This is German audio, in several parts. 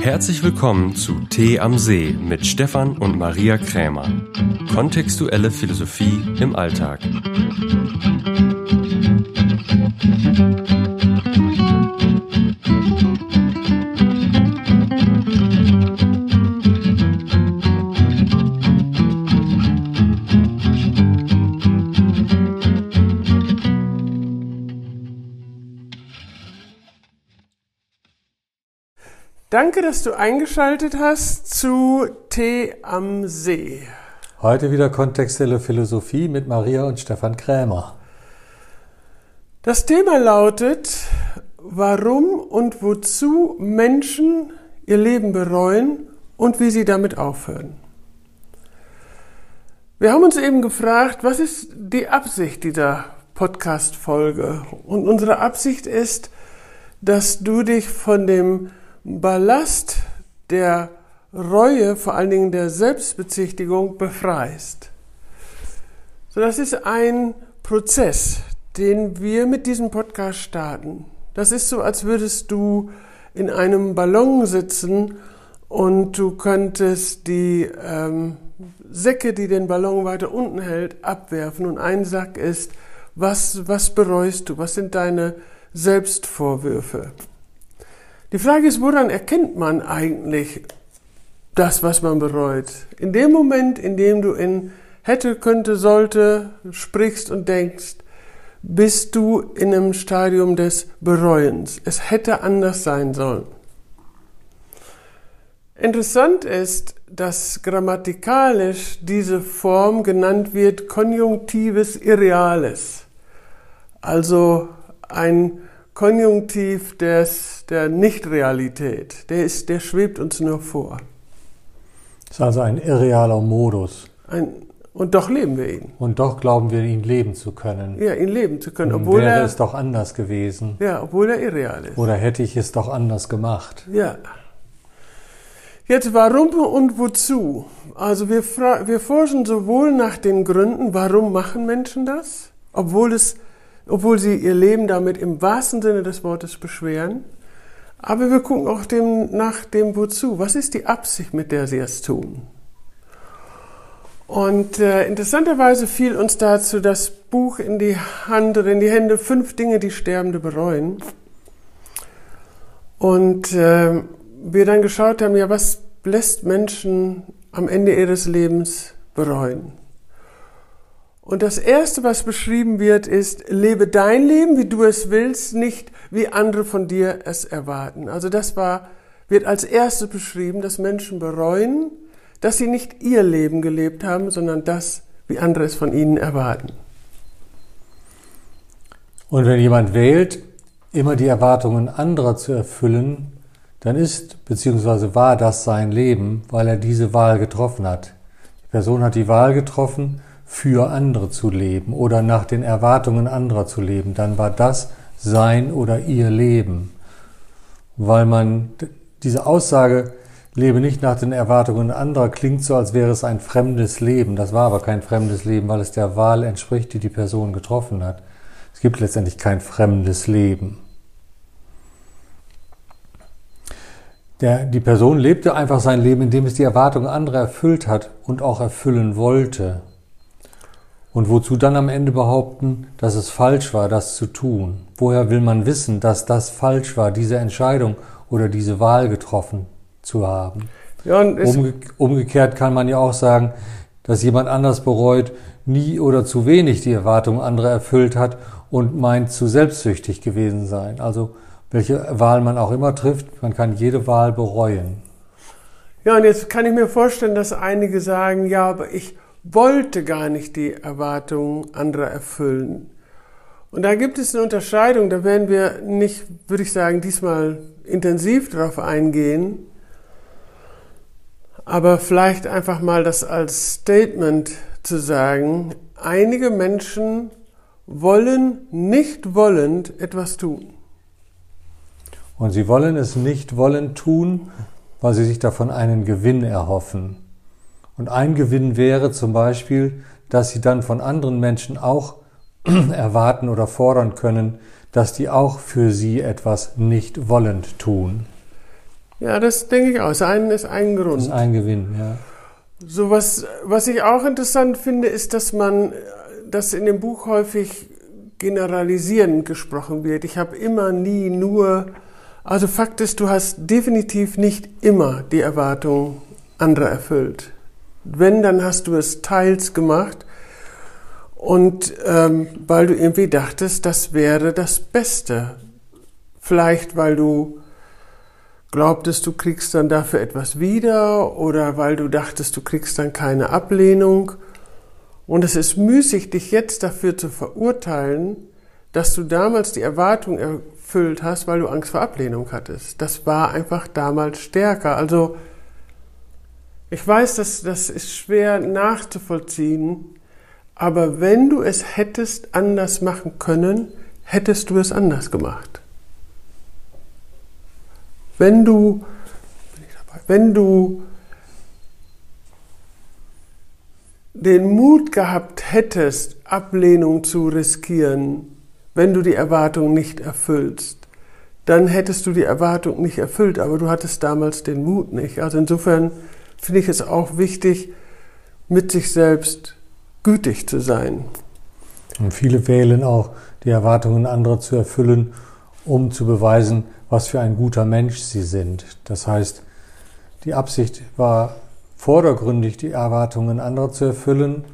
Herzlich willkommen zu Tee am See mit Stefan und Maria Krämer. Kontextuelle Philosophie im Alltag. Danke, dass du eingeschaltet hast zu Tee am See. Heute wieder kontextuelle Philosophie mit Maria und Stefan Krämer. Das Thema lautet, warum und wozu Menschen ihr Leben bereuen und wie sie damit aufhören. Wir haben uns eben gefragt, was ist die Absicht dieser Podcast-Folge? Und unsere Absicht ist, dass du dich von dem Ballast der Reue, vor allen Dingen der Selbstbezichtigung, befreist. So, das ist ein Prozess, den wir mit diesem Podcast starten. Das ist so, als würdest du in einem Ballon sitzen und du könntest die ähm, Säcke, die den Ballon weiter unten hält, abwerfen. Und ein Sack ist, was, was bereust du? Was sind deine Selbstvorwürfe? Die Frage ist, woran erkennt man eigentlich das, was man bereut? In dem Moment, in dem du in hätte, könnte, sollte sprichst und denkst, bist du in einem Stadium des Bereuens. Es hätte anders sein sollen. Interessant ist, dass grammatikalisch diese Form genannt wird Konjunktives Irreales. Also ein Konjunktiv des, der Nichtrealität, der, ist, der schwebt uns nur vor. Das ist also ein irrealer Modus. Ein, und doch leben wir ihn. Und doch glauben wir, ihn leben zu können. Ja, ihn leben zu können. Obwohl wäre er, es doch anders gewesen. Ja, obwohl er irreal ist. Oder hätte ich es doch anders gemacht. Ja. Jetzt warum und wozu? Also wir, wir forschen sowohl nach den Gründen, warum machen Menschen das, obwohl es obwohl sie ihr Leben damit im wahrsten Sinne des Wortes beschweren. Aber wir gucken auch dem, nach dem Wozu. Was ist die Absicht, mit der sie es tun? Und äh, interessanterweise fiel uns dazu das Buch in die Hand oder in die Hände Fünf Dinge, die Sterbende bereuen. Und äh, wir dann geschaut haben, ja, was lässt Menschen am Ende ihres Lebens bereuen? Und das Erste, was beschrieben wird, ist, lebe dein Leben, wie du es willst, nicht wie andere von dir es erwarten. Also das war, wird als erstes beschrieben, dass Menschen bereuen, dass sie nicht ihr Leben gelebt haben, sondern das, wie andere es von ihnen erwarten. Und wenn jemand wählt, immer die Erwartungen anderer zu erfüllen, dann ist bzw. war das sein Leben, weil er diese Wahl getroffen hat. Die Person hat die Wahl getroffen, für andere zu leben oder nach den Erwartungen anderer zu leben, dann war das sein oder ihr Leben. Weil man diese Aussage, lebe nicht nach den Erwartungen anderer, klingt so, als wäre es ein fremdes Leben. Das war aber kein fremdes Leben, weil es der Wahl entspricht, die die Person getroffen hat. Es gibt letztendlich kein fremdes Leben. Der, die Person lebte einfach sein Leben, indem es die Erwartungen anderer erfüllt hat und auch erfüllen wollte. Und wozu dann am Ende behaupten, dass es falsch war, das zu tun? Woher will man wissen, dass das falsch war, diese Entscheidung oder diese Wahl getroffen zu haben? Ja, Umge umgekehrt kann man ja auch sagen, dass jemand anders bereut, nie oder zu wenig die Erwartungen anderer erfüllt hat und meint zu selbstsüchtig gewesen sein. Also welche Wahl man auch immer trifft, man kann jede Wahl bereuen. Ja, und jetzt kann ich mir vorstellen, dass einige sagen, ja, aber ich wollte gar nicht die Erwartungen anderer erfüllen. Und da gibt es eine Unterscheidung, da werden wir nicht, würde ich sagen, diesmal intensiv darauf eingehen, aber vielleicht einfach mal das als Statement zu sagen, einige Menschen wollen nicht wollend etwas tun. Und sie wollen es nicht wollend tun, weil sie sich davon einen Gewinn erhoffen. Und ein Gewinn wäre zum Beispiel, dass sie dann von anderen Menschen auch erwarten oder fordern können, dass die auch für sie etwas nicht wollend tun. Ja, das denke ich auch. Das eine ist ein Grund. Das ist ein Gewinn, ja. So was, was ich auch interessant finde, ist, dass man, dass in dem Buch häufig generalisierend gesprochen wird. Ich habe immer, nie, nur. Also Fakt ist, du hast definitiv nicht immer die Erwartung anderer erfüllt. Wenn, dann hast du es teils gemacht und ähm, weil du irgendwie dachtest, das wäre das Beste. Vielleicht, weil du glaubtest, du kriegst dann dafür etwas wieder oder weil du dachtest, du kriegst dann keine Ablehnung. Und es ist müßig, dich jetzt dafür zu verurteilen, dass du damals die Erwartung erfüllt hast, weil du Angst vor Ablehnung hattest. Das war einfach damals stärker. Also ich weiß, dass das ist schwer nachzuvollziehen, aber wenn du es hättest anders machen können, hättest du es anders gemacht. Wenn du, wenn du den Mut gehabt hättest, Ablehnung zu riskieren, wenn du die Erwartung nicht erfüllst, dann hättest du die Erwartung nicht erfüllt, aber du hattest damals den Mut nicht. Also insofern finde ich es auch wichtig, mit sich selbst gütig zu sein. Und viele wählen auch, die Erwartungen anderer zu erfüllen, um zu beweisen, was für ein guter Mensch sie sind. Das heißt, die Absicht war vordergründig, die Erwartungen anderer zu erfüllen,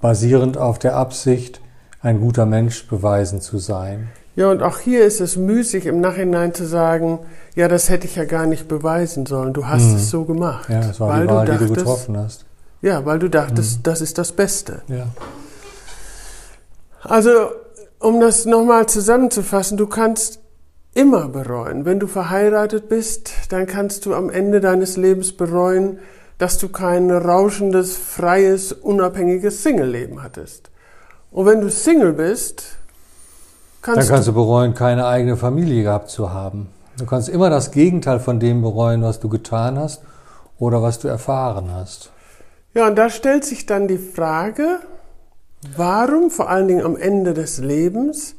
basierend auf der Absicht, ein guter Mensch beweisen zu sein. Ja, und auch hier ist es müßig, im Nachhinein zu sagen, ja, das hätte ich ja gar nicht beweisen sollen. Du hast mhm. es so gemacht. Ja, das war weil die Wahl, du dachtest, die du getroffen hast. Ja, weil du dachtest, mhm. das ist das Beste. Ja. Also, um das nochmal zusammenzufassen, du kannst immer bereuen. Wenn du verheiratet bist, dann kannst du am Ende deines Lebens bereuen, dass du kein rauschendes, freies, unabhängiges Single-Leben hattest. Und wenn du Single bist, kannst, dann kannst du bereuen, keine eigene Familie gehabt zu haben. Du kannst immer das Gegenteil von dem bereuen, was du getan hast oder was du erfahren hast. Ja, und da stellt sich dann die Frage, warum vor allen Dingen am Ende des Lebens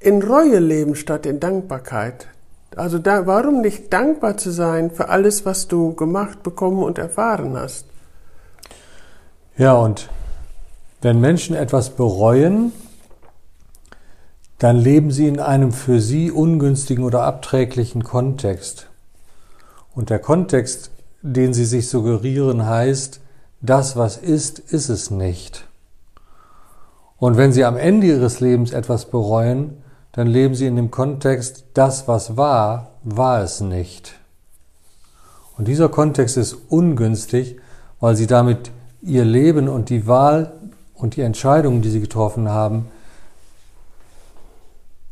in Reue leben statt in Dankbarkeit. Also da, warum nicht dankbar zu sein für alles, was du gemacht, bekommen und erfahren hast? Ja, und wenn Menschen etwas bereuen, dann leben sie in einem für sie ungünstigen oder abträglichen Kontext. Und der Kontext, den sie sich suggerieren, heißt, das, was ist, ist es nicht. Und wenn sie am Ende ihres Lebens etwas bereuen, dann leben sie in dem Kontext, das, was war, war es nicht. Und dieser Kontext ist ungünstig, weil sie damit ihr Leben und die Wahl und die Entscheidungen, die sie getroffen haben,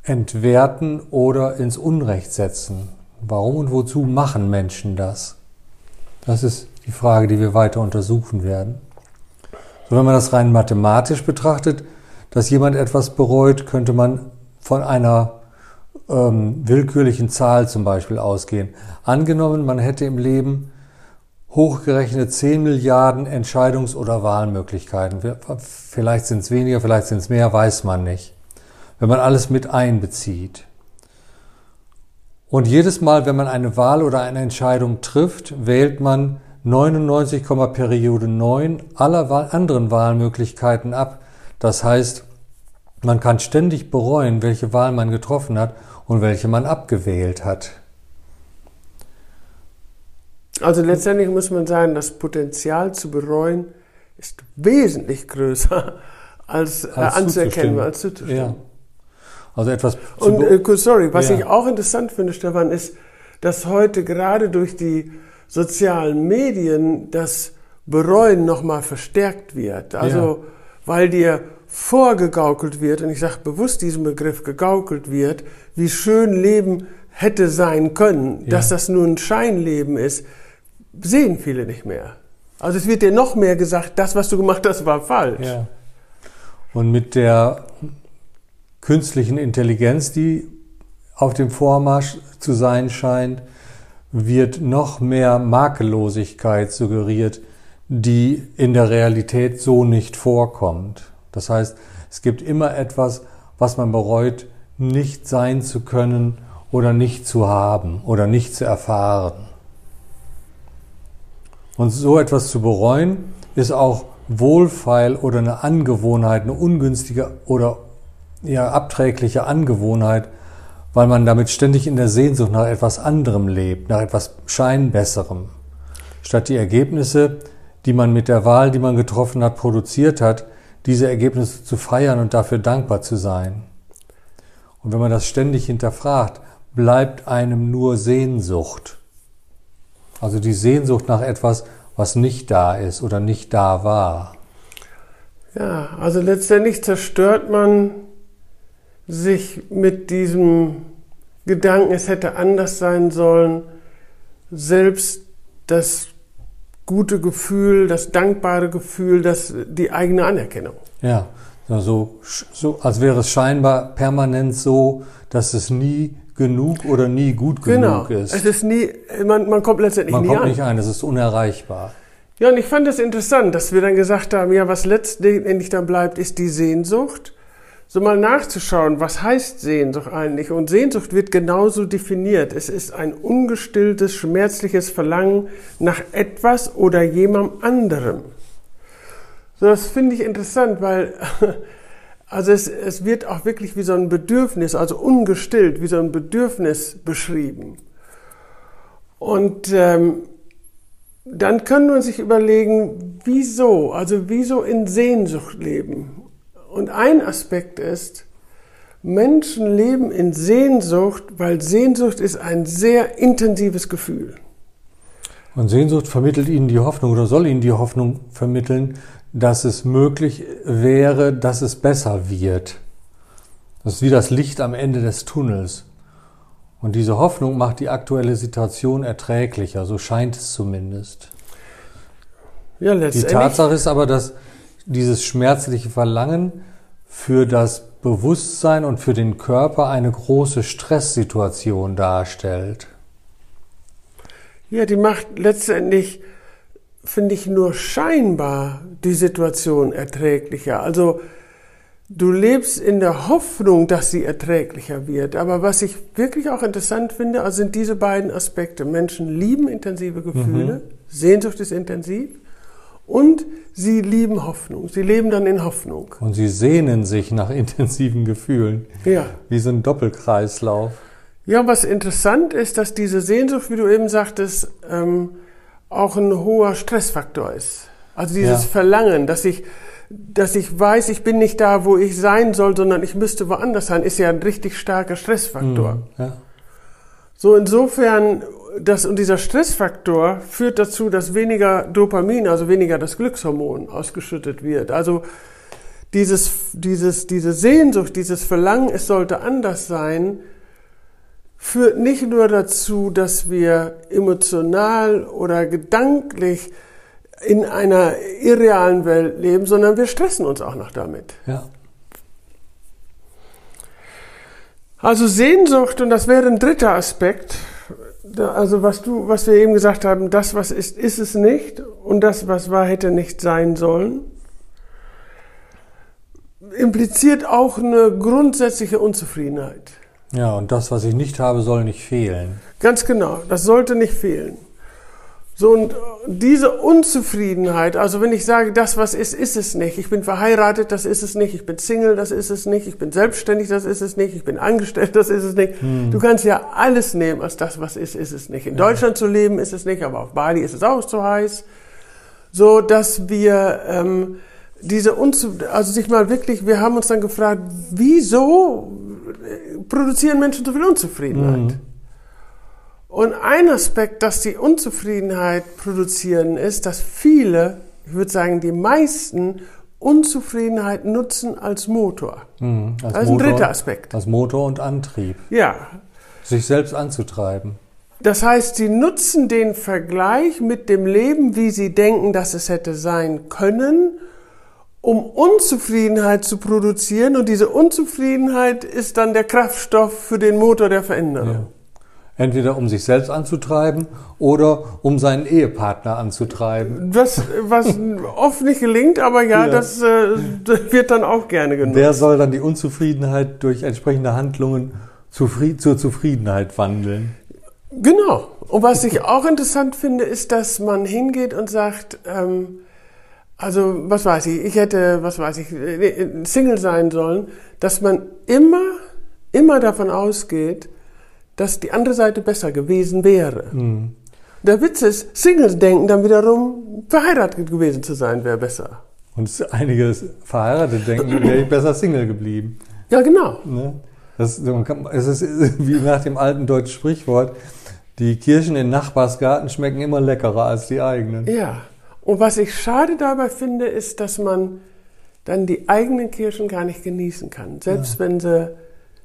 entwerten oder ins Unrecht setzen. Warum und wozu machen Menschen das? Das ist die Frage, die wir weiter untersuchen werden. So, wenn man das rein mathematisch betrachtet, dass jemand etwas bereut, könnte man von einer ähm, willkürlichen Zahl zum Beispiel ausgehen. Angenommen, man hätte im Leben hochgerechnet 10 Milliarden Entscheidungs- oder Wahlmöglichkeiten. Vielleicht sind es weniger, vielleicht sind es mehr, weiß man nicht. Wenn man alles mit einbezieht. Und jedes Mal, wenn man eine Wahl oder eine Entscheidung trifft, wählt man 99, Periode 9 aller anderen Wahlmöglichkeiten ab. Das heißt, man kann ständig bereuen, welche Wahl man getroffen hat und welche man abgewählt hat. Also letztendlich muss man sagen, das Potenzial zu bereuen ist wesentlich größer als, als äh, anzuerkennen, als zuzustimmen. Ja. Also etwas. Und äh, sorry, was ja. ich auch interessant finde, Stefan, ist, dass heute gerade durch die sozialen Medien das Bereuen nochmal verstärkt wird. Also ja. weil dir vorgegaukelt wird, und ich sage bewusst diesen Begriff gegaukelt wird, wie schön Leben hätte sein können, ja. dass das nur ein Scheinleben ist, sehen viele nicht mehr. Also es wird dir noch mehr gesagt, das, was du gemacht hast, war falsch. Ja. Und mit der künstlichen Intelligenz, die auf dem Vormarsch zu sein scheint, wird noch mehr Makellosigkeit suggeriert, die in der Realität so nicht vorkommt. Das heißt, es gibt immer etwas, was man bereut, nicht sein zu können oder nicht zu haben oder nicht zu erfahren. Und so etwas zu bereuen, ist auch wohlfeil oder eine Angewohnheit, eine ungünstige oder ja, abträgliche Angewohnheit, weil man damit ständig in der Sehnsucht nach etwas anderem lebt, nach etwas Scheinbesserem, statt die Ergebnisse, die man mit der Wahl, die man getroffen hat, produziert hat, diese Ergebnisse zu feiern und dafür dankbar zu sein. Und wenn man das ständig hinterfragt, bleibt einem nur Sehnsucht. Also die Sehnsucht nach etwas, was nicht da ist oder nicht da war. Ja, also letztendlich zerstört man sich mit diesem Gedanken, es hätte anders sein sollen, selbst das gute Gefühl, das dankbare Gefühl, das, die eigene Anerkennung. Ja, so, so als wäre es scheinbar permanent so, dass es nie genug oder nie gut genau. genug ist. Es ist nie, man, man kommt letztendlich man nie kommt an. nicht ein, es ist unerreichbar. Ja, und ich fand es das interessant, dass wir dann gesagt haben, ja, was letztendlich dann bleibt, ist die Sehnsucht. So mal nachzuschauen, was heißt Sehnsucht eigentlich? Und Sehnsucht wird genauso definiert. Es ist ein ungestilltes, schmerzliches Verlangen nach etwas oder jemandem anderem. So, das finde ich interessant, weil Also es, es wird auch wirklich wie so ein Bedürfnis, also ungestillt, wie so ein Bedürfnis beschrieben. Und ähm, dann kann man sich überlegen, wieso, also wieso in Sehnsucht leben. Und ein Aspekt ist, Menschen leben in Sehnsucht, weil Sehnsucht ist ein sehr intensives Gefühl. Und Sehnsucht vermittelt ihnen die Hoffnung oder soll ihnen die Hoffnung vermitteln, dass es möglich wäre, dass es besser wird. Das ist wie das Licht am Ende des Tunnels. Und diese Hoffnung macht die aktuelle Situation erträglicher, so scheint es zumindest. Ja, letztendlich. Die Tatsache ist aber, dass dieses schmerzliche Verlangen für das Bewusstsein und für den Körper eine große Stresssituation darstellt. Ja, die macht letztendlich finde ich, nur scheinbar die Situation erträglicher. Also du lebst in der Hoffnung, dass sie erträglicher wird. Aber was ich wirklich auch interessant finde, also sind diese beiden Aspekte. Menschen lieben intensive Gefühle, mhm. Sehnsucht ist intensiv und sie lieben Hoffnung. Sie leben dann in Hoffnung. Und sie sehnen sich nach intensiven Gefühlen. Ja. Wie so ein Doppelkreislauf. Ja, was interessant ist, dass diese Sehnsucht, wie du eben sagtest, ähm, auch ein hoher Stressfaktor ist. Also dieses ja. Verlangen, dass ich, dass ich weiß, ich bin nicht da, wo ich sein soll, sondern ich müsste woanders sein, ist ja ein richtig starker Stressfaktor. Mhm, ja. So insofern, dass, und dieser Stressfaktor führt dazu, dass weniger Dopamin, also weniger das Glückshormon ausgeschüttet wird. Also dieses, dieses, diese Sehnsucht, dieses Verlangen, es sollte anders sein, führt nicht nur dazu, dass wir emotional oder gedanklich in einer irrealen Welt leben, sondern wir stressen uns auch noch damit. Ja. Also Sehnsucht, und das wäre ein dritter Aspekt, also was du, was wir eben gesagt haben, das, was ist, ist es nicht, und das, was war, hätte nicht sein sollen, impliziert auch eine grundsätzliche Unzufriedenheit. Ja, und das, was ich nicht habe, soll nicht fehlen. Ganz genau, das sollte nicht fehlen. So, und diese Unzufriedenheit, also wenn ich sage, das, was ist, ist es nicht. Ich bin verheiratet, das ist es nicht. Ich bin Single, das ist es nicht. Ich bin selbstständig, das ist es nicht. Ich bin angestellt, das ist es nicht. Hm. Du kannst ja alles nehmen als das, was ist, ist es nicht. In ja. Deutschland zu leben, ist es nicht, aber auf Bali ist es auch zu heiß. So, dass wir ähm, diese Unzufriedenheit, also sich mal wirklich, wir haben uns dann gefragt, wieso produzieren Menschen so viel Unzufriedenheit. Mhm. Und ein Aspekt, dass die Unzufriedenheit produzieren, ist, dass viele, ich würde sagen die meisten, Unzufriedenheit nutzen als Motor. Mhm, als das ist Motor, ein dritter Aspekt. Als Motor und Antrieb. Ja. Sich selbst anzutreiben. Das heißt, sie nutzen den Vergleich mit dem Leben, wie sie denken, dass es hätte sein können, um Unzufriedenheit zu produzieren und diese Unzufriedenheit ist dann der Kraftstoff für den Motor der Veränderung. Ja. Entweder um sich selbst anzutreiben oder um seinen Ehepartner anzutreiben. Was, was oft nicht gelingt, aber ja, Ja. Das, äh, das wird dann auch gerne genutzt. Der soll dann die Unzufriedenheit durch entsprechende Handlungen zufried zur Zufriedenheit wandeln. Genau. Und was ich auch interessant finde, ist, dass man hingeht und sagt, ähm, also was weiß ich, ich hätte, was weiß ich, äh, Single sein sollen, dass man immer, immer davon ausgeht, dass die andere Seite besser gewesen wäre. Der Witz ist, Singles denken dann wiederum, verheiratet gewesen zu sein wäre besser. Und einige verheiratet denken, wäre ich besser Single geblieben. Ja, genau. Ne? Das, kann- es ist wie nach dem alten deutschen Sprichwort, die Kirschen in Nachbarsgarten schmecken immer leckerer als die eigenen. Ja. Und was ich schade dabei finde, ist, dass man dann die eigenen Kirschen gar nicht genießen kann. Selbst wenn sie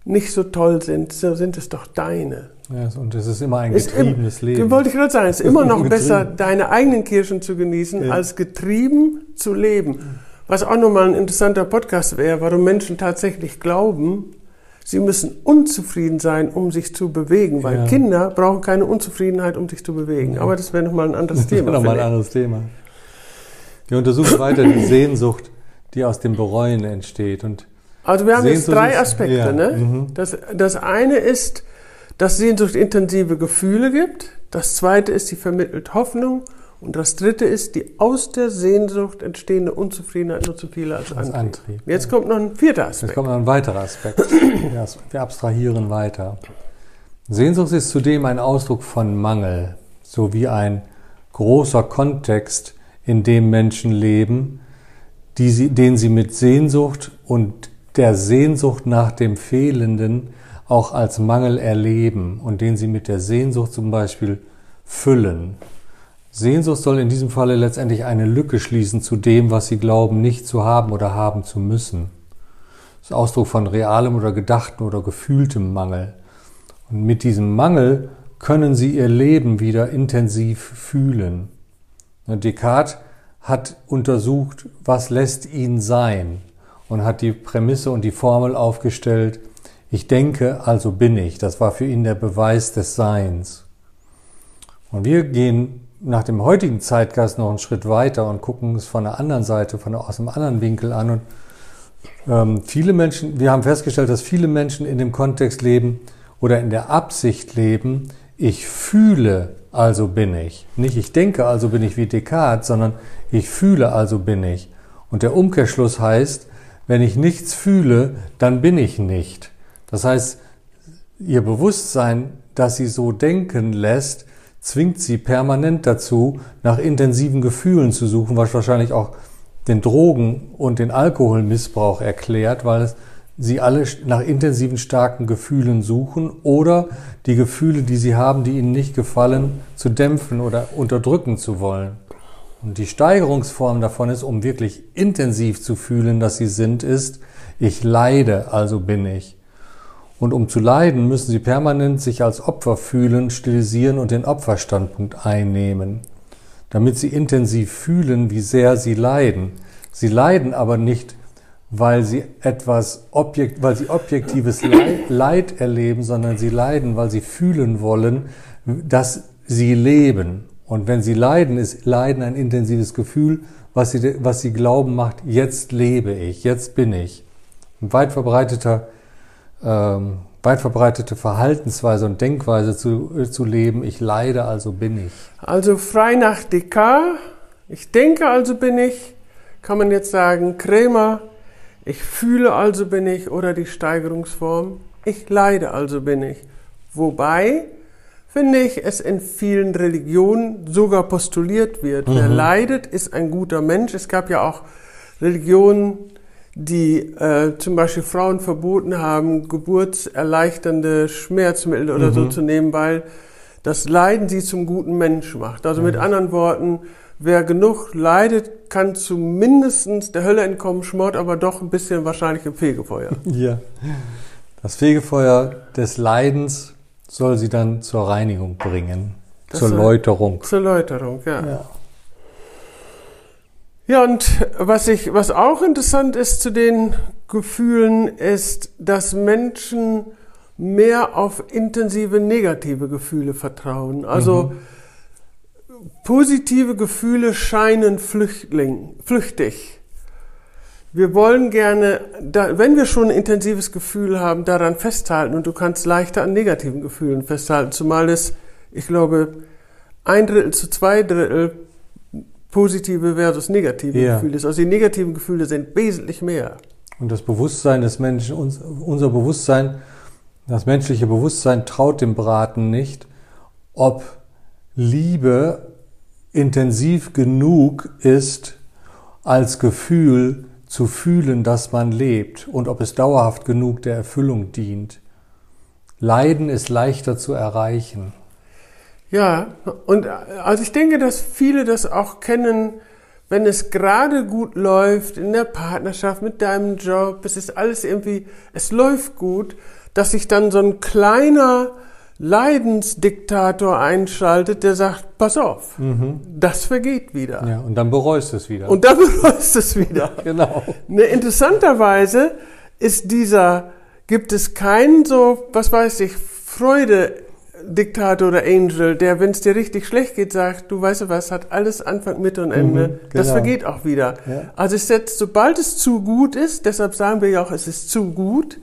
nicht so toll sind, so sind es doch deine. Ja, und es ist immer ein Ist getriebenes im- Leben. Wollte ich gerade sagen, es ist immer noch besser, deine eigenen Kirschen zu genießen, Ja. als getrieben zu leben. Was auch nochmal ein interessanter Podcast wäre, warum Menschen tatsächlich glauben, sie müssen unzufrieden sein, um sich zu bewegen, weil Ja. Kinder brauchen keine Unzufriedenheit, um sich zu bewegen. Aber das wäre nochmal ein anderes Das ist Thema. nochmal ein anderes Thema. Wir untersuchen weiter die Sehnsucht, die aus dem Bereuen entsteht. Und Also wir haben jetzt Sehnsucht drei ist- Aspekte. ja, Ne? mhm. Das, das eine ist, dass Sehnsucht intensive Gefühle gibt. Das zweite ist, sie vermittelt Hoffnung. Und das dritte ist, die aus der Sehnsucht entstehende Unzufriedenheit nur zu viel als Als Antrieb. Antrieb, Jetzt kommt noch ein vierter Jetzt Aspekt. kommt noch ein weiterer Aspekt. Ja, Wir abstrahieren weiter. Sehnsucht ist zudem ein Ausdruck von Mangel, sowie ein großer Kontext, in dem Menschen leben, sie, den sie mit Sehnsucht und der Sehnsucht nach dem Fehlenden auch als Mangel erleben und den sie mit der Sehnsucht zum Beispiel füllen. Sehnsucht soll in diesem Falle letztendlich eine Lücke schließen zu dem, was sie glauben, nicht zu haben oder haben zu müssen. Das ist Ausdruck von realem oder gedachten oder gefühltem Mangel. Und mit diesem Mangel können sie ihr Leben wieder intensiv fühlen. Descartes hat untersucht, was lässt ihn sein und hat die Prämisse und die Formel aufgestellt, ich denke, also bin ich. Das war für ihn der Beweis des Seins. Und wir gehen nach dem heutigen Zeitgeist noch einen Schritt weiter und gucken es von der anderen Seite, von aus einem anderen Winkel an. Und ähm, viele Menschen, wir haben festgestellt, dass viele Menschen in dem Kontext leben oder in der Absicht leben, ich fühle, also bin ich. Nicht ich denke, also bin ich wie Descartes, sondern ich fühle, also bin ich. Und der Umkehrschluss heißt, wenn ich nichts fühle, dann bin ich nicht. Das heißt, ihr Bewusstsein, das sie so denken lässt, zwingt sie permanent dazu, nach intensiven Gefühlen zu suchen, was wahrscheinlich auch den Drogen- und den Alkoholmissbrauch erklärt, weil sie alle nach intensiven, starken Gefühlen suchen oder die Gefühle, die sie haben, die ihnen nicht gefallen, zu dämpfen oder unterdrücken zu wollen. Und die Steigerungsform davon ist, um wirklich intensiv zu fühlen, dass sie sind, ist, ich leide, also bin ich. Und um zu leiden, müssen sie permanent sich als Opfer fühlen, stilisieren und den Opferstandpunkt einnehmen, damit sie intensiv fühlen, wie sehr sie leiden. Sie leiden aber nicht, weil sie etwas objekt, weil sie objektives Leid, Leid erleben, sondern sie leiden, weil sie fühlen wollen, dass sie leben. Und wenn sie leiden, ist Leiden ein intensives Gefühl, was sie, was sie glauben macht, jetzt lebe ich, jetzt bin ich. Ein weit verbreiteter ähm, weit verbreitete Verhaltensweise und Denkweise zu, äh, zu leben. Ich leide, also bin ich. Also frei nach Descartes, ich denke, also bin ich, kann man jetzt sagen, Krämer, ich fühle, also bin ich, oder die Steigerungsform, ich leide, also bin ich. Wobei, finde ich, es in vielen Religionen sogar postuliert wird. Wer leidet, ist ein guter Mensch. Es gab ja auch Religionen, die äh, zum Beispiel Frauen verboten haben, geburtserleichternde Schmerzmittel oder so zu nehmen, weil das Leiden sie zum guten Mensch macht. Also mit anderen Worten, wer genug leidet, kann zumindest der Hölle entkommen, schmort aber doch ein bisschen wahrscheinlich im Fegefeuer. Ja. Das Fegefeuer des Leidens soll sie dann zur Reinigung bringen, Das zur soll- Läuterung. Zur Läuterung, ja. Ja. Ja, und was ich, was auch interessant ist zu den Gefühlen, ist, dass Menschen mehr auf intensive negative Gefühle vertrauen. Also positive Gefühle scheinen flüchtling, flüchtig. Wir wollen gerne, wenn wir schon ein intensives Gefühl haben, daran festhalten und du kannst leichter an negativen Gefühlen festhalten, zumal es, ich glaube, ein Drittel zu zwei Drittel positive versus negative Ja. Gefühle ist. Also die negativen Gefühle sind wesentlich mehr. Und das Bewusstsein des Menschen, uns, unser Bewusstsein, das menschliche Bewusstsein traut dem Braten nicht, ob Liebe intensiv genug ist, als Gefühl zu fühlen, dass man lebt und ob es dauerhaft genug der Erfüllung dient. Leiden ist leichter zu erreichen. Ja, und also ich denke, dass viele das auch kennen, wenn es gerade gut läuft in der Partnerschaft, mit deinem Job, es ist alles irgendwie, es läuft gut, dass sich dann so ein kleiner Leidensdiktator einschaltet, der sagt, pass auf, das vergeht wieder. Ja, und dann bereust es wieder. Und dann bereust es wieder. genau. Ne, interessanterweise ist dieser, gibt es keinen so, was weiß ich, Freude-Diktator oder Angel, der, wenn es dir richtig schlecht geht, sagt, du weißt du was, hat alles Anfang, Mitte und Ende. Mhm, Das genau. vergeht auch wieder. Ja. Also es setzt, sobald es zu gut ist, deshalb sagen wir ja auch, es ist zu gut,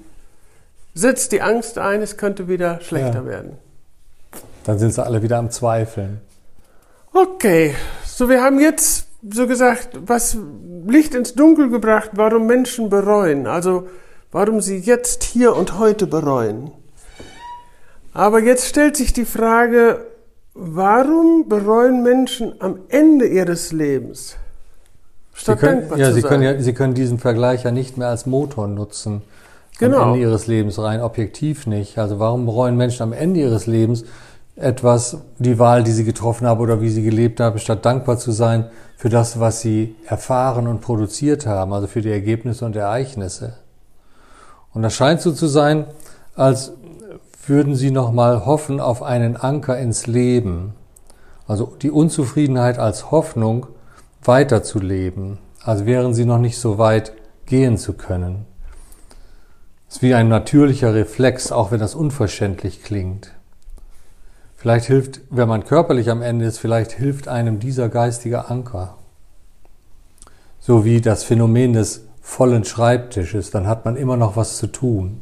setzt die Angst ein, es könnte wieder schlechter Ja. werden. Dann sind sie alle wieder am Zweifeln. Okay, so wir haben jetzt so gesagt, was Licht ins Dunkel gebracht, warum Menschen bereuen, also warum sie jetzt hier und heute bereuen. Aber jetzt stellt sich die Frage, warum bereuen Menschen am Ende ihres Lebens? Sie Statt können, dankbar ja, zu Sie sein. können ja, Sie können diesen Vergleich ja nicht mehr als Motor nutzen. Genau. Am Ende ihres Lebens rein objektiv nicht. Also warum bereuen Menschen am Ende ihres Lebens etwas, die Wahl, die sie getroffen haben oder wie sie gelebt haben, statt dankbar zu sein für das, was sie erfahren und produziert haben, also für die Ergebnisse und Ereignisse. Und das scheint so zu sein, als würden sie nochmal hoffen auf einen Anker ins Leben. Also die Unzufriedenheit als Hoffnung weiterzuleben, als wären sie noch nicht so weit gehen zu können. Es ist wie ein natürlicher Reflex, auch wenn das unverständlich klingt. Vielleicht hilft, wenn man körperlich am Ende ist, vielleicht hilft einem dieser geistige Anker. So wie das Phänomen des vollen Schreibtisches, dann hat man immer noch was zu tun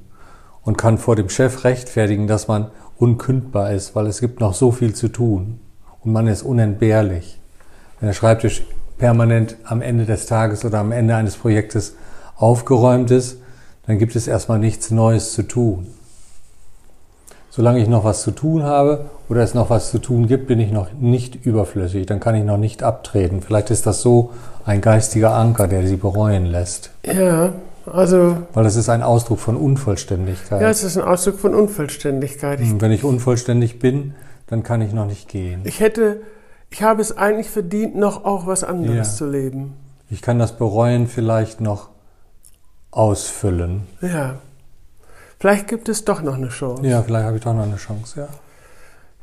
und kann vor dem Chef rechtfertigen, dass man unkündbar ist, weil es gibt noch so viel zu tun und man ist unentbehrlich. Wenn der Schreibtisch permanent am Ende des Tages oder am Ende eines Projektes aufgeräumt ist, dann gibt es erstmal nichts Neues zu tun. Solange ich noch was zu tun habe oder es noch was zu tun gibt, bin ich noch nicht überflüssig, dann kann ich noch nicht abtreten. Vielleicht ist das so ein geistiger Anker, der sie bereuen lässt. Ja, also Weil das ist ein Ausdruck von Unvollständigkeit. ja, es ist ein Ausdruck von Unvollständigkeit. Ich Und wenn ich unvollständig bin, dann kann ich noch nicht gehen. Ich hätte, ich habe es eigentlich verdient, noch auch was anderes Ja. zu leben. Ich kann das Bereuen vielleicht noch ausfüllen. Ja. Vielleicht gibt es doch noch eine Chance. Ja, vielleicht habe ich doch noch eine Chance, ja.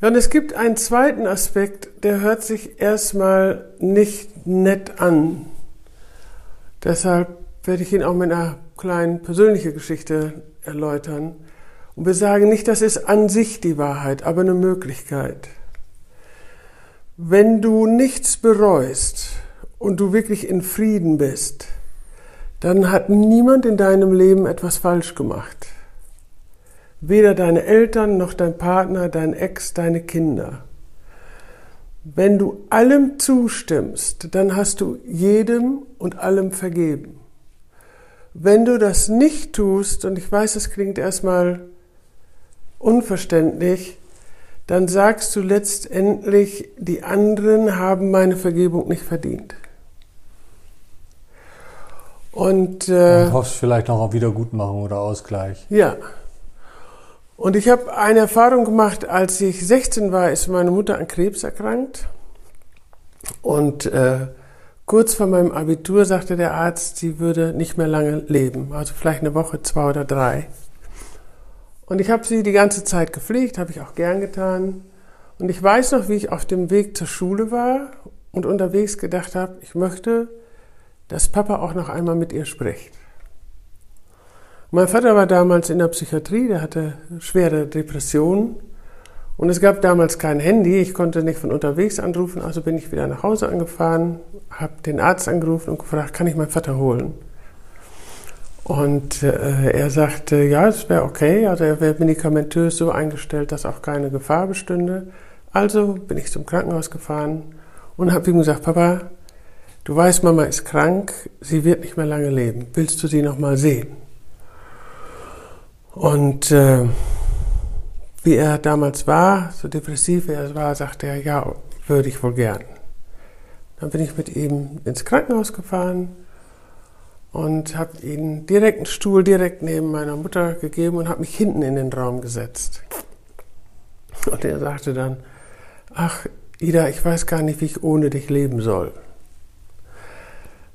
Ja, und es gibt einen zweiten Aspekt, der hört sich erstmal nicht nett an. Deshalb werde ich ihn auch mit einer kleinen persönlichen Geschichte erläutern. Und wir sagen nicht, das ist an sich die Wahrheit, aber eine Möglichkeit. Wenn du nichts bereust und du wirklich in Frieden bist, dann hat niemand in deinem Leben etwas falsch gemacht. Weder deine Eltern noch dein Partner, dein Ex, deine Kinder. Wenn du allem zustimmst, dann hast du jedem und allem vergeben. Wenn du das nicht tust, und ich weiß, es klingt erstmal unverständlich, dann sagst du letztendlich, die anderen haben meine Vergebung nicht verdient. Und äh, Und hoffst vielleicht noch auf Wiedergutmachung oder Ausgleich. ja. Und ich habe eine Erfahrung gemacht, als ich 16 war, ist meine Mutter an Krebs erkrankt. Und äh, kurz vor meinem Abitur sagte der Arzt, sie würde nicht mehr lange leben. Also vielleicht eine Woche, zwei oder drei. Und ich habe sie die ganze Zeit gepflegt, habe ich auch gern getan. Und ich weiß noch, wie ich auf dem Weg zur Schule war und unterwegs gedacht habe, ich möchte, dass Papa auch noch einmal mit ihr spricht. Mein Vater war damals in der Psychiatrie, der hatte schwere Depressionen. Und es gab damals kein Handy, ich konnte nicht von unterwegs anrufen, also bin ich wieder nach Hause angefahren, habe den Arzt angerufen und gefragt, kann ich meinen Vater holen? Und äh, er sagte, ja, es wäre okay, also er wäre medikamentös so eingestellt, dass auch keine Gefahr bestünde. Also bin ich zum Krankenhaus gefahren und habe ihm gesagt, Papa, du weißt, Mama ist krank, sie wird nicht mehr lange leben. Willst du sie noch mal sehen? Und äh, wie er damals war, so depressiv wie er war, sagte er, ja, würde ich wohl gern. Dann bin ich mit ihm ins Krankenhaus gefahren und habe ihm direkt einen Stuhl direkt neben meiner Mutter gegeben und habe mich hinten in den Raum gesetzt. Und er sagte dann, ach Ida, ich weiß gar nicht, wie ich ohne dich leben soll.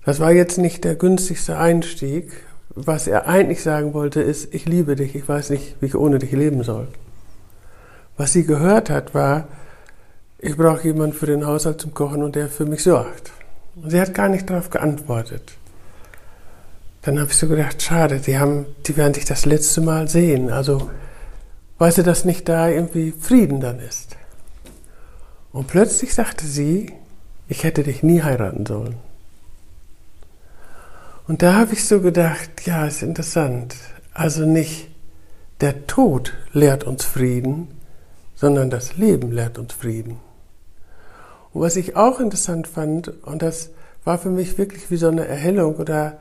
Das war jetzt nicht der günstigste Einstieg. Was er eigentlich sagen wollte, ist, ich liebe dich, ich weiß nicht, wie ich ohne dich leben soll. Was sie gehört hat, war, ich brauche jemanden für den Haushalt zum Kochen und der für mich sorgt. Und sie hat gar nicht darauf geantwortet. Dann habe ich so gedacht, schade, die, haben, die werden dich das letzte Mal sehen. Also, weißt du, dass nicht da irgendwie Frieden dann ist. Und plötzlich sagte sie, ich hätte dich nie heiraten sollen. Und da habe ich so gedacht, ja, ist interessant. Also nicht der Tod lehrt uns Frieden, sondern das Leben lehrt uns Frieden. Und was ich auch interessant fand, und das war für mich wirklich wie so eine Erhellung oder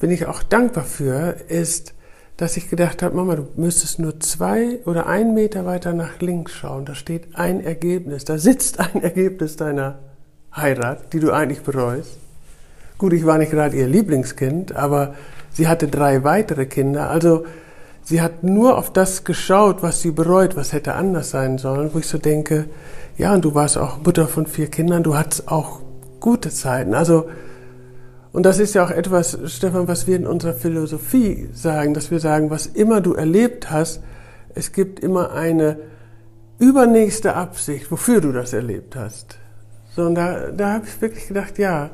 bin ich auch dankbar für, ist, dass ich gedacht habe, Mama, du müsstest nur zwei oder einen Meter weiter nach links schauen. Da steht ein Ergebnis, da sitzt ein Ergebnis deiner Heirat, die du eigentlich bereust. Gut, ich war nicht gerade ihr Lieblingskind, aber sie hatte drei weitere Kinder. Also Sie hat nur auf das geschaut, was sie bereut, was hätte anders sein sollen, wo ich so denke, ja, und du warst auch Mutter von vier Kindern, du hattest auch gute Zeiten. Also, und das ist ja auch etwas, Stefan, was wir in unserer Philosophie sagen, dass wir sagen, was immer du erlebt hast, es gibt immer eine übernächste Absicht, wofür du das erlebt hast. So, und da, da habe ich wirklich gedacht, ja,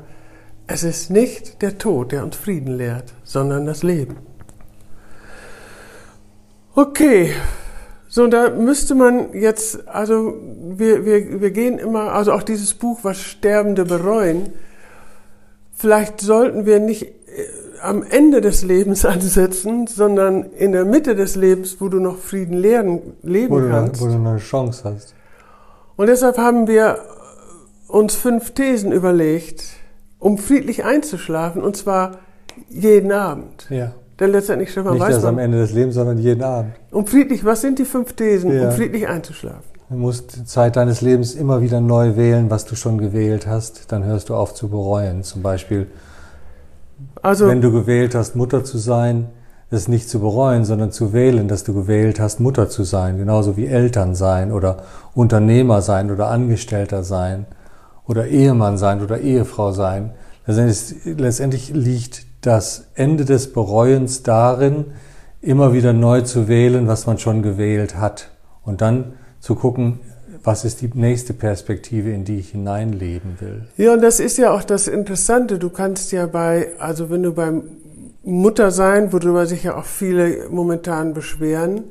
es ist nicht der Tod, der uns Frieden lehrt, sondern das Leben. Okay, so da müsste man jetzt, also wir, wir, wir gehen immer, also auch dieses Buch, was Sterbende bereuen, vielleicht sollten wir nicht äh, am Ende des Lebens ansetzen, sondern in der Mitte des Lebens, wo du noch Frieden lehren, leben wo kannst. Du, wo du eine Chance hast. Und deshalb haben wir uns fünf Thesen überlegt, um friedlich einzuschlafen, und zwar jeden Abend. Ja. Denn letztendlich, Stefan, Nicht weiß erst man, am Ende des Lebens, sondern jeden Abend. um friedlich, was sind die fünf Thesen, Ja. um friedlich einzuschlafen? Du musst die Zeit deines Lebens immer wieder neu wählen, was du schon gewählt hast. Dann hörst du auf zu bereuen. Zum Beispiel, Also, wenn du gewählt hast, Mutter zu sein, es nicht zu bereuen, sondern zu wählen, dass du gewählt hast, Mutter zu sein. Genauso wie Eltern sein oder Unternehmer sein oder Angestellter sein oder Ehemann sein oder Ehefrau sein. Letztendlich, letztendlich liegt das Ende des Bereuens darin, immer wieder neu zu wählen, was man schon gewählt hat. Und dann zu gucken, was ist die nächste Perspektive, in die ich hineinleben will. Ja, und das ist ja auch das Interessante. Du kannst ja bei, also wenn du beim Muttersein, worüber sich ja auch viele momentan beschweren,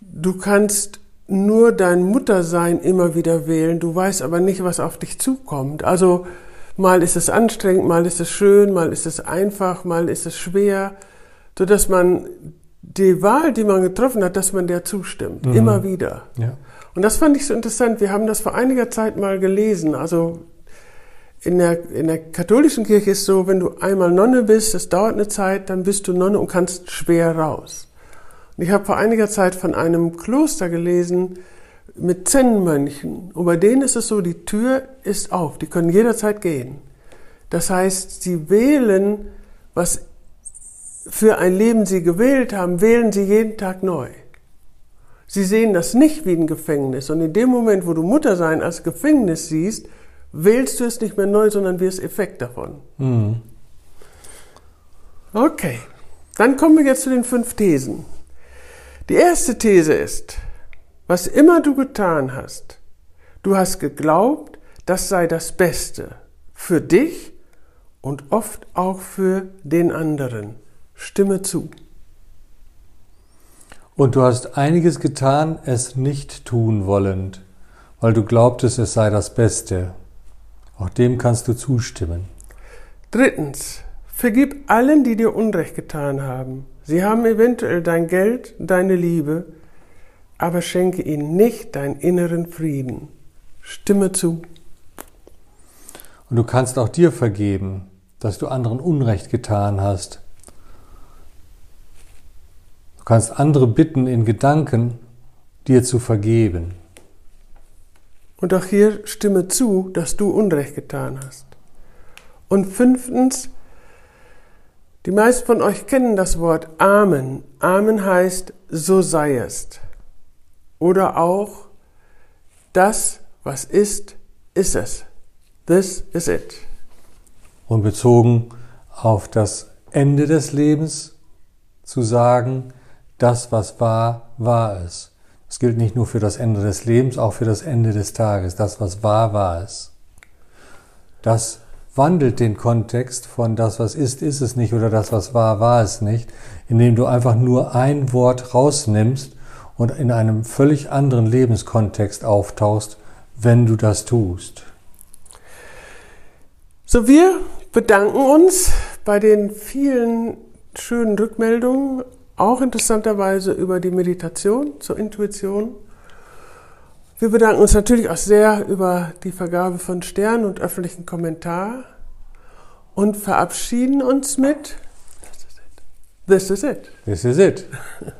du kannst nur dein Muttersein immer wieder wählen. Du weißt aber nicht, was auf dich zukommt. Also mal ist es anstrengend, mal ist es schön, mal ist es einfach, mal ist es schwer, so dass man die Wahl, die man getroffen hat, dass man der zustimmt. Mhm. Immer wieder. Ja. Und das fand ich so interessant. Wir haben das vor einiger Zeit mal gelesen. Also in der, in der katholischen Kirche ist so, wenn du einmal Nonne bist, das dauert eine Zeit, dann bist du Nonne und kannst schwer raus. Ich habe vor einiger Zeit von einem Kloster gelesen mit Zen-Mönchen. Und bei denen ist es so, die Tür ist auf, die können jederzeit gehen. Das heißt, sie wählen, was für ein Leben sie gewählt haben, wählen sie jeden Tag neu. Sie sehen das nicht wie ein Gefängnis. Und in dem Moment, wo du Muttersein als Gefängnis siehst, wählst du es nicht mehr neu, sondern wirst Effekt davon. Mhm. Okay, dann kommen wir jetzt zu den fünf Thesen. Die erste These ist, was immer du getan hast, du hast geglaubt, das sei das Beste für dich und oft auch für den anderen. Stimme zu. Und du hast einiges getan, es nicht tun wollend, weil du glaubtest, es sei das Beste. Auch dem kannst du zustimmen. Drittens, vergib allen, die dir Unrecht getan haben. Sie haben eventuell dein Geld, deine Liebe, aber schenke ihnen nicht deinen inneren Frieden. Stimme zu. Und du kannst auch dir vergeben, dass du anderen Unrecht getan hast. Du kannst andere bitten in Gedanken, dir zu vergeben. Und auch hier stimme zu, dass du Unrecht getan hast. Und fünftens, die meisten von euch kennen das Wort Amen. Amen heißt, so sei es. Oder auch, das, was ist, ist es. This is it. Und bezogen auf das Ende des Lebens zu sagen, das, was war, war es. Das gilt nicht nur für das Ende des Lebens, auch für das Ende des Tages. Das, was war, war es. Das wandelt den Kontext von das, was ist, ist es nicht oder das, was war, war es nicht, indem du einfach nur ein Wort rausnimmst und in einem völlig anderen Lebenskontext auftauchst, wenn du das tust. So, wir bedanken uns bei den vielen schönen Rückmeldungen auch interessanterweise über die Meditation zur Intuition. Wir bedanken uns natürlich auch sehr über die Vergabe von Sternen und öffentlichen Kommentar und verabschieden uns mit This is it. This is it. This is it.